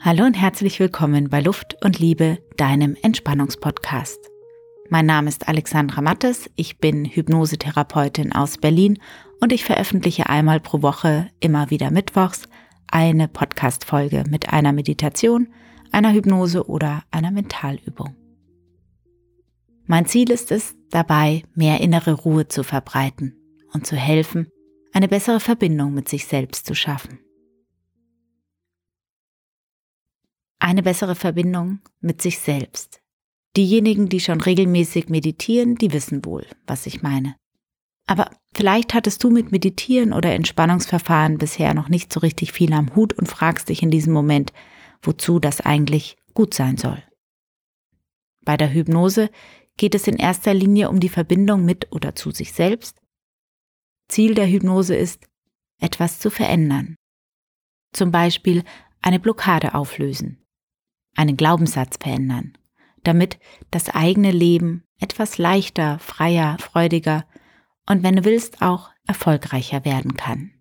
Hallo und herzlich willkommen bei Luft und Liebe, deinem Entspannungspodcast. Mein Name ist Alexandra Mattes, ich bin Hypnosetherapeutin aus Berlin und ich veröffentliche einmal pro Woche, immer wieder mittwochs, eine Podcast-Folge mit einer Meditation, einer Hypnose oder einer Mentalübung. Mein Ziel ist es, dabei mehr innere Ruhe zu verbreiten und zu helfen, eine bessere Verbindung mit sich selbst zu schaffen. Eine bessere Verbindung mit sich selbst. Diejenigen, die schon regelmäßig meditieren, die wissen wohl, was ich meine. Aber vielleicht hattest du mit Meditieren oder Entspannungsverfahren bisher noch nicht so richtig viel am Hut und fragst dich in diesem Moment, wozu das eigentlich gut sein soll. Bei der Hypnose geht es in erster Linie um die Verbindung mit oder zu sich selbst. Ziel der Hypnose ist, etwas zu verändern. Zum Beispiel eine Blockade auflösen, einen Glaubenssatz verändern, damit das eigene Leben etwas leichter, freier, freudiger und wenn du willst auch erfolgreicher werden kann.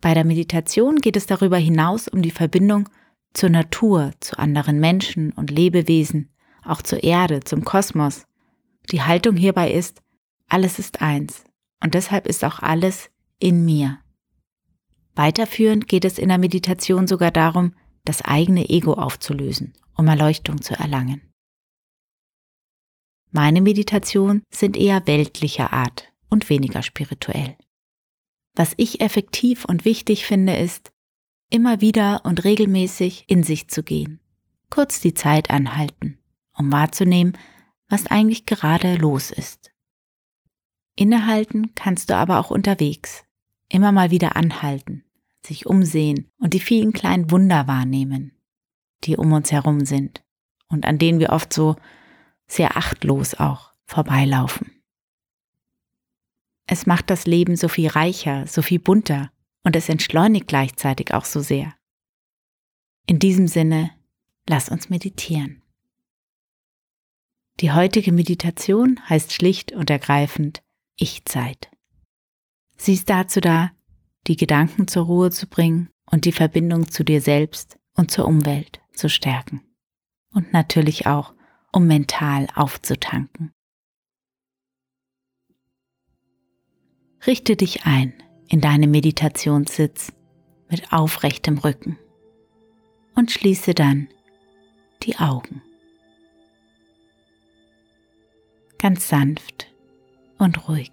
Bei der Meditation geht es darüber hinaus um die Verbindung zur Natur, zu anderen Menschen und Lebewesen, auch zur Erde, zum Kosmos. Die Haltung hierbei ist, alles ist eins und deshalb ist auch alles in mir. Weiterführend geht es in der Meditation sogar darum, das eigene Ego aufzulösen, um Erleuchtung zu erlangen. Meine Meditationen sind eher weltlicher Art und weniger spirituell. Was ich effektiv und wichtig finde, ist, immer wieder und regelmäßig in sich zu gehen, kurz die Zeit anhalten, um wahrzunehmen, was eigentlich gerade los ist. Innehalten kannst du aber auch unterwegs, immer mal wieder anhalten, sich umsehen und die vielen kleinen Wunder wahrnehmen, die um uns herum sind und an denen wir oft so sehr achtlos auch vorbeilaufen. Es macht das Leben so viel reicher, so viel bunter und es entschleunigt gleichzeitig auch so sehr. In diesem Sinne, lass uns meditieren. Die heutige Meditation heißt schlicht und ergreifend Ich-Zeit. Sie ist dazu da, die Gedanken zur Ruhe zu bringen und die Verbindung zu dir selbst und zur Umwelt zu stärken. Und natürlich auch, um mental aufzutanken. Richte dich ein in deinem Meditationssitz mit aufrechtem Rücken und schließe dann die Augen. Ganz sanft und ruhig.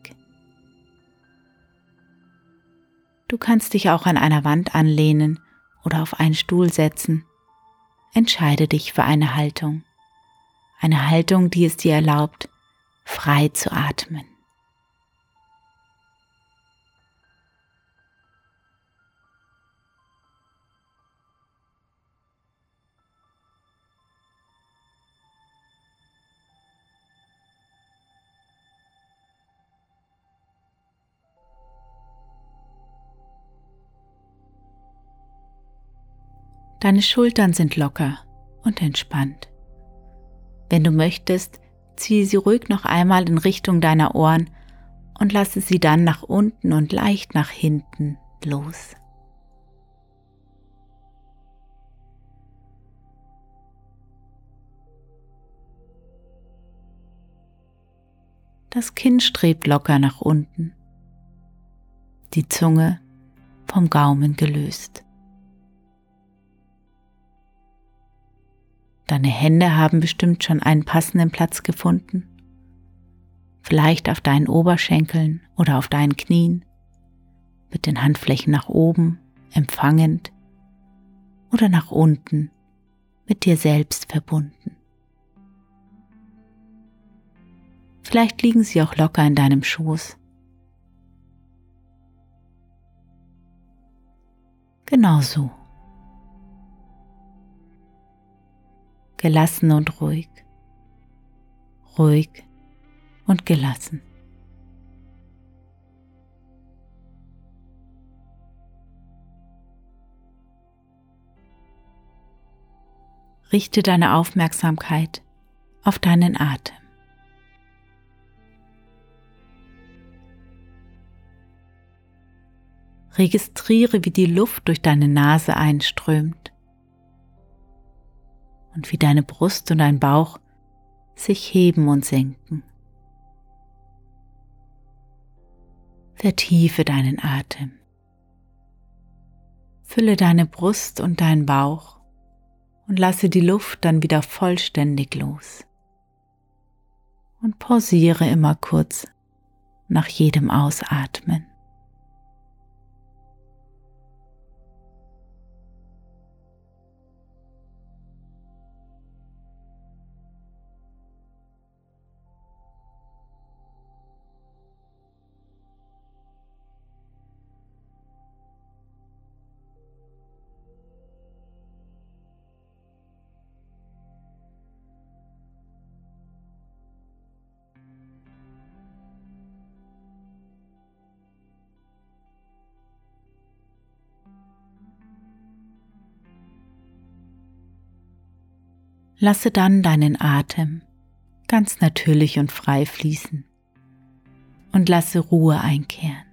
Du kannst dich auch an einer Wand anlehnen oder auf einen Stuhl setzen. Entscheide dich für eine Haltung. Eine Haltung, die es dir erlaubt, frei zu atmen. Deine Schultern sind locker und entspannt. Wenn du möchtest, ziehe sie ruhig noch einmal in Richtung deiner Ohren und lasse sie dann nach unten und leicht nach hinten los. Das Kinn strebt locker nach unten, die Zunge vom Gaumen gelöst. Deine Hände haben bestimmt schon einen passenden Platz gefunden. Vielleicht auf deinen Oberschenkeln oder auf deinen Knien, mit den Handflächen nach oben, empfangend oder nach unten, mit dir selbst verbunden. Vielleicht liegen sie auch locker in deinem Schoß. Genau so. Gelassen und ruhig, ruhig und gelassen. Richte deine Aufmerksamkeit auf deinen Atem. Registriere, wie die Luft durch deine Nase einströmt und wie deine Brust und dein Bauch sich heben und senken. Vertiefe deinen Atem. Fülle deine Brust und deinen Bauch und lasse die Luft dann wieder vollständig los. Und pausiere immer kurz nach jedem Ausatmen. Lasse dann deinen Atem ganz natürlich und frei fließen und lasse Ruhe einkehren.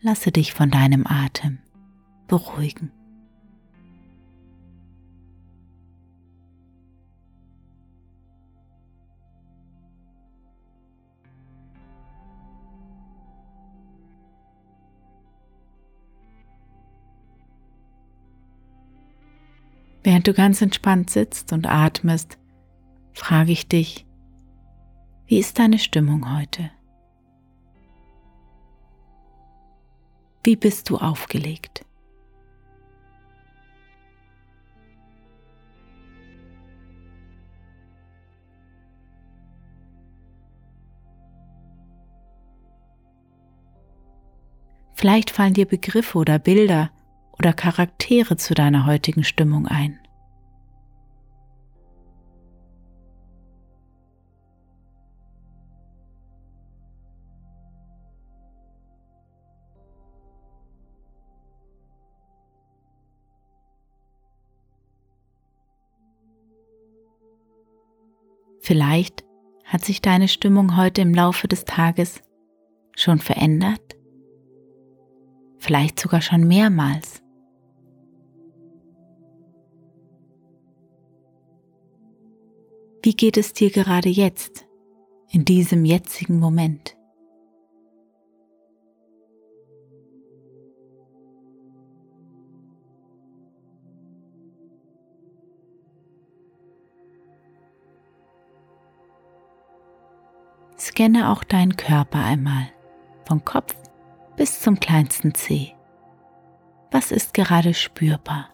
Lasse dich von deinem Atem beruhigen. Während du ganz entspannt sitzt und atmest, frage ich dich, wie ist deine Stimmung heute? Wie bist du aufgelegt? Vielleicht fallen dir Begriffe oder Bilder oder Charaktere zu deiner heutigen Stimmung ein. Vielleicht hat sich deine Stimmung heute im Laufe des Tages schon verändert, vielleicht sogar schon mehrmals. Wie geht es dir gerade jetzt, in diesem jetzigen Moment? Scanne auch deinen Körper einmal, vom Kopf bis zum kleinsten Zeh. Was ist gerade spürbar?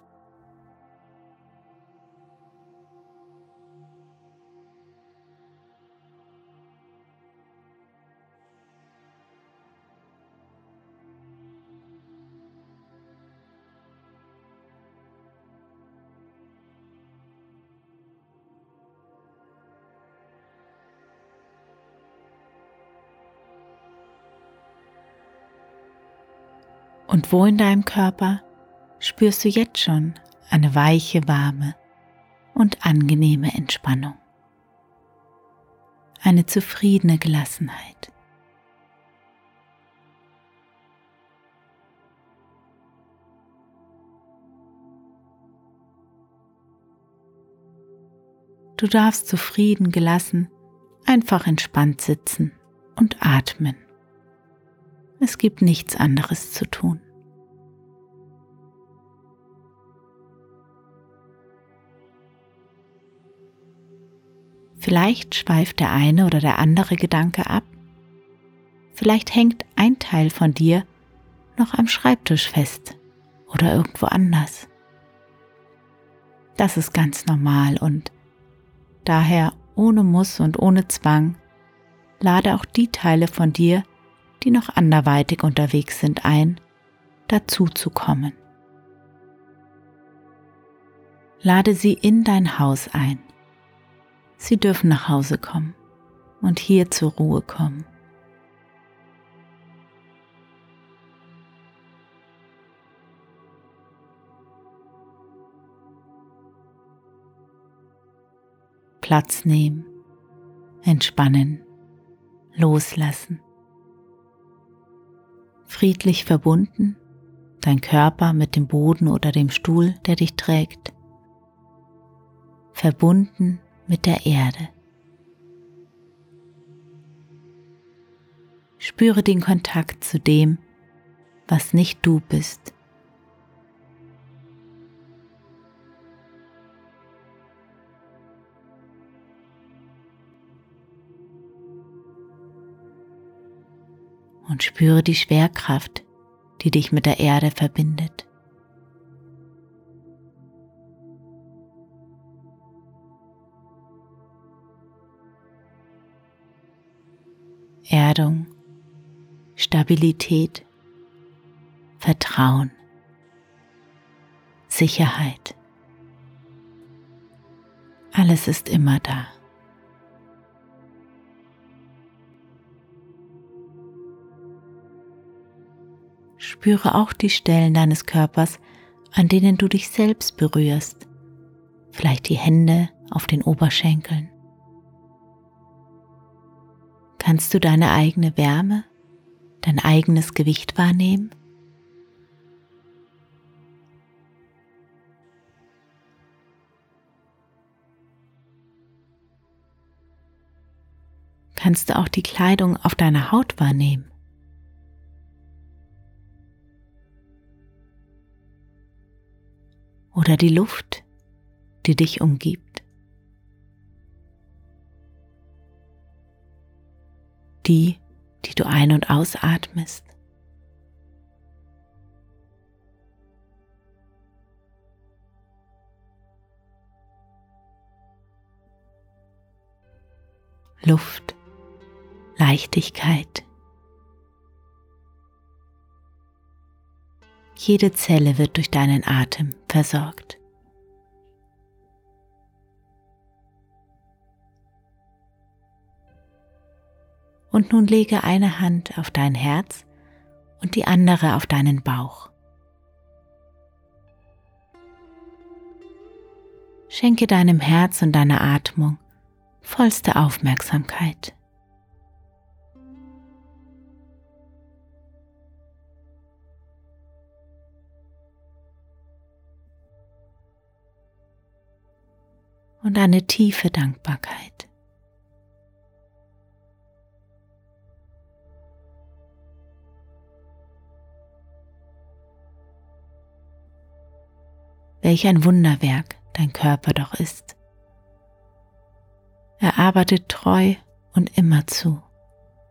Und wo in deinem Körper spürst du jetzt schon eine weiche, warme und angenehme Entspannung? Eine zufriedene Gelassenheit. Du darfst zufrieden, gelassen, einfach entspannt sitzen und atmen. Es gibt nichts anderes zu tun. Vielleicht schweift der eine oder der andere Gedanke ab. Vielleicht hängt ein Teil von dir noch am Schreibtisch fest oder irgendwo anders. Das ist ganz normal und daher ohne Muss und ohne Zwang lade auch die Teile von dir, die noch anderweitig unterwegs sind, ein, dazu zu kommen. Lade sie in dein Haus ein. Sie dürfen nach Hause kommen und hier zur Ruhe kommen. Platz nehmen, entspannen, loslassen friedlich verbunden, dein Körper mit dem Boden oder dem Stuhl, der dich trägt, verbunden mit der Erde. Spüre den Kontakt zu dem, was nicht du bist. Und spüre die Schwerkraft, die dich mit der Erde verbindet. Erdung, Stabilität, Vertrauen, Sicherheit. Alles ist immer da. Spüre auch die Stellen deines Körpers, an denen du dich selbst berührst. Vielleicht die Hände auf den Oberschenkeln. Kannst du deine eigene Wärme, dein eigenes Gewicht wahrnehmen? Kannst du auch die Kleidung auf deiner Haut wahrnehmen? Oder die Luft, die dich umgibt? die, die du ein- und ausatmest. Luft, Leichtigkeit. Jede Zelle wird durch deinen Atem versorgt. Und nun lege eine Hand auf dein Herz und die andere auf deinen Bauch. Schenke deinem Herz und deiner Atmung vollste Aufmerksamkeit. Und eine tiefe Dankbarkeit. welch ein Wunderwerk dein Körper doch ist. Er arbeitet treu und immerzu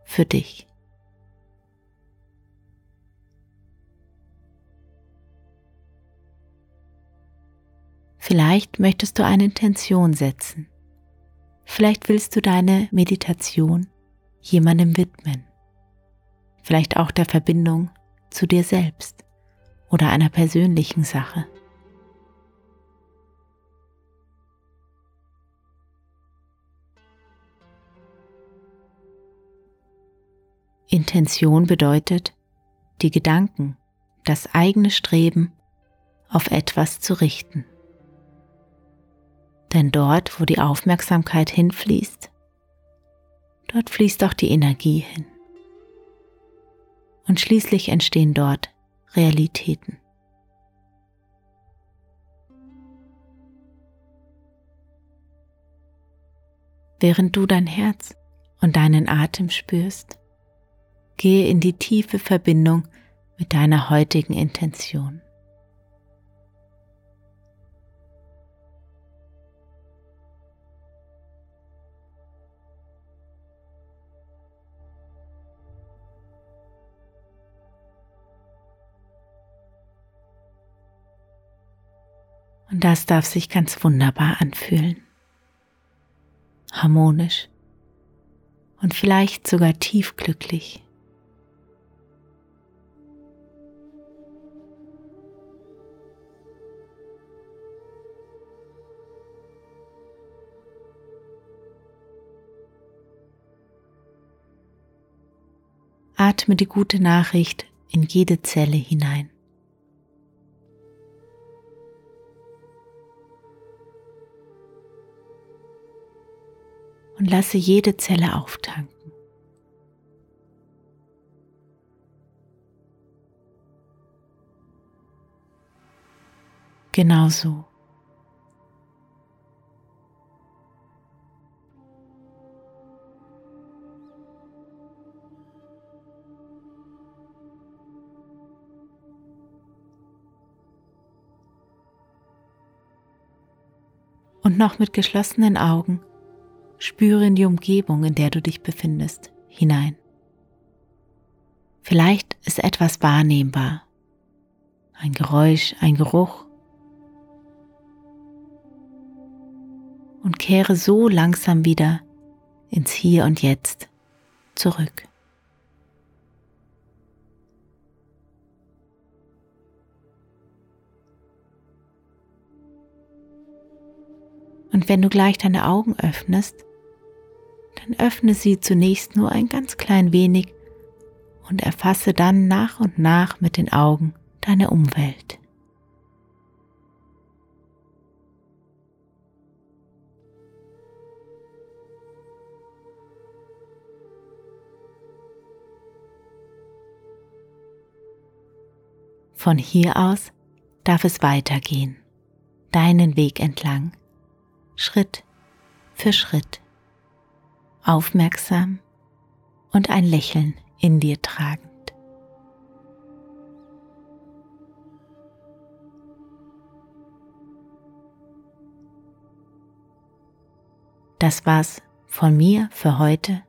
für dich. Vielleicht möchtest du eine Intention setzen. Vielleicht willst du deine Meditation jemandem widmen. Vielleicht auch der Verbindung zu dir selbst oder einer persönlichen Sache. Intention bedeutet, die Gedanken, das eigene Streben auf etwas zu richten. Denn dort, wo die Aufmerksamkeit hinfließt, dort fließt auch die Energie hin. Und schließlich entstehen dort Realitäten. Während du dein Herz und deinen Atem spürst, Gehe in die tiefe Verbindung mit deiner heutigen Intention. Und das darf sich ganz wunderbar anfühlen. Harmonisch und vielleicht sogar tiefglücklich. Atme die gute Nachricht in jede Zelle hinein. und lasse jede Zelle auftanken. Genauso. Und noch mit geschlossenen Augen spüre in die Umgebung, in der du dich befindest, hinein. Vielleicht ist etwas wahrnehmbar, ein Geräusch, ein Geruch. Und kehre so langsam wieder ins Hier und Jetzt zurück. Und wenn du gleich deine Augen öffnest, dann öffne sie zunächst nur ein ganz klein wenig und erfasse dann nach und nach mit den Augen deine Umwelt. Von hier aus darf es weitergehen, deinen Weg entlang, Schritt für Schritt, aufmerksam und ein Lächeln in dir tragend. Das war's von mir für heute.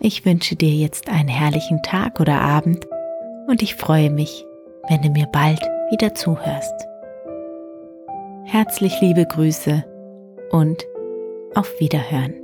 Ich wünsche dir jetzt einen herrlichen Tag oder Abend und ich freue mich, wenn du mir bald wieder zuhörst. Herzlich liebe Grüße und auf Wiederhören.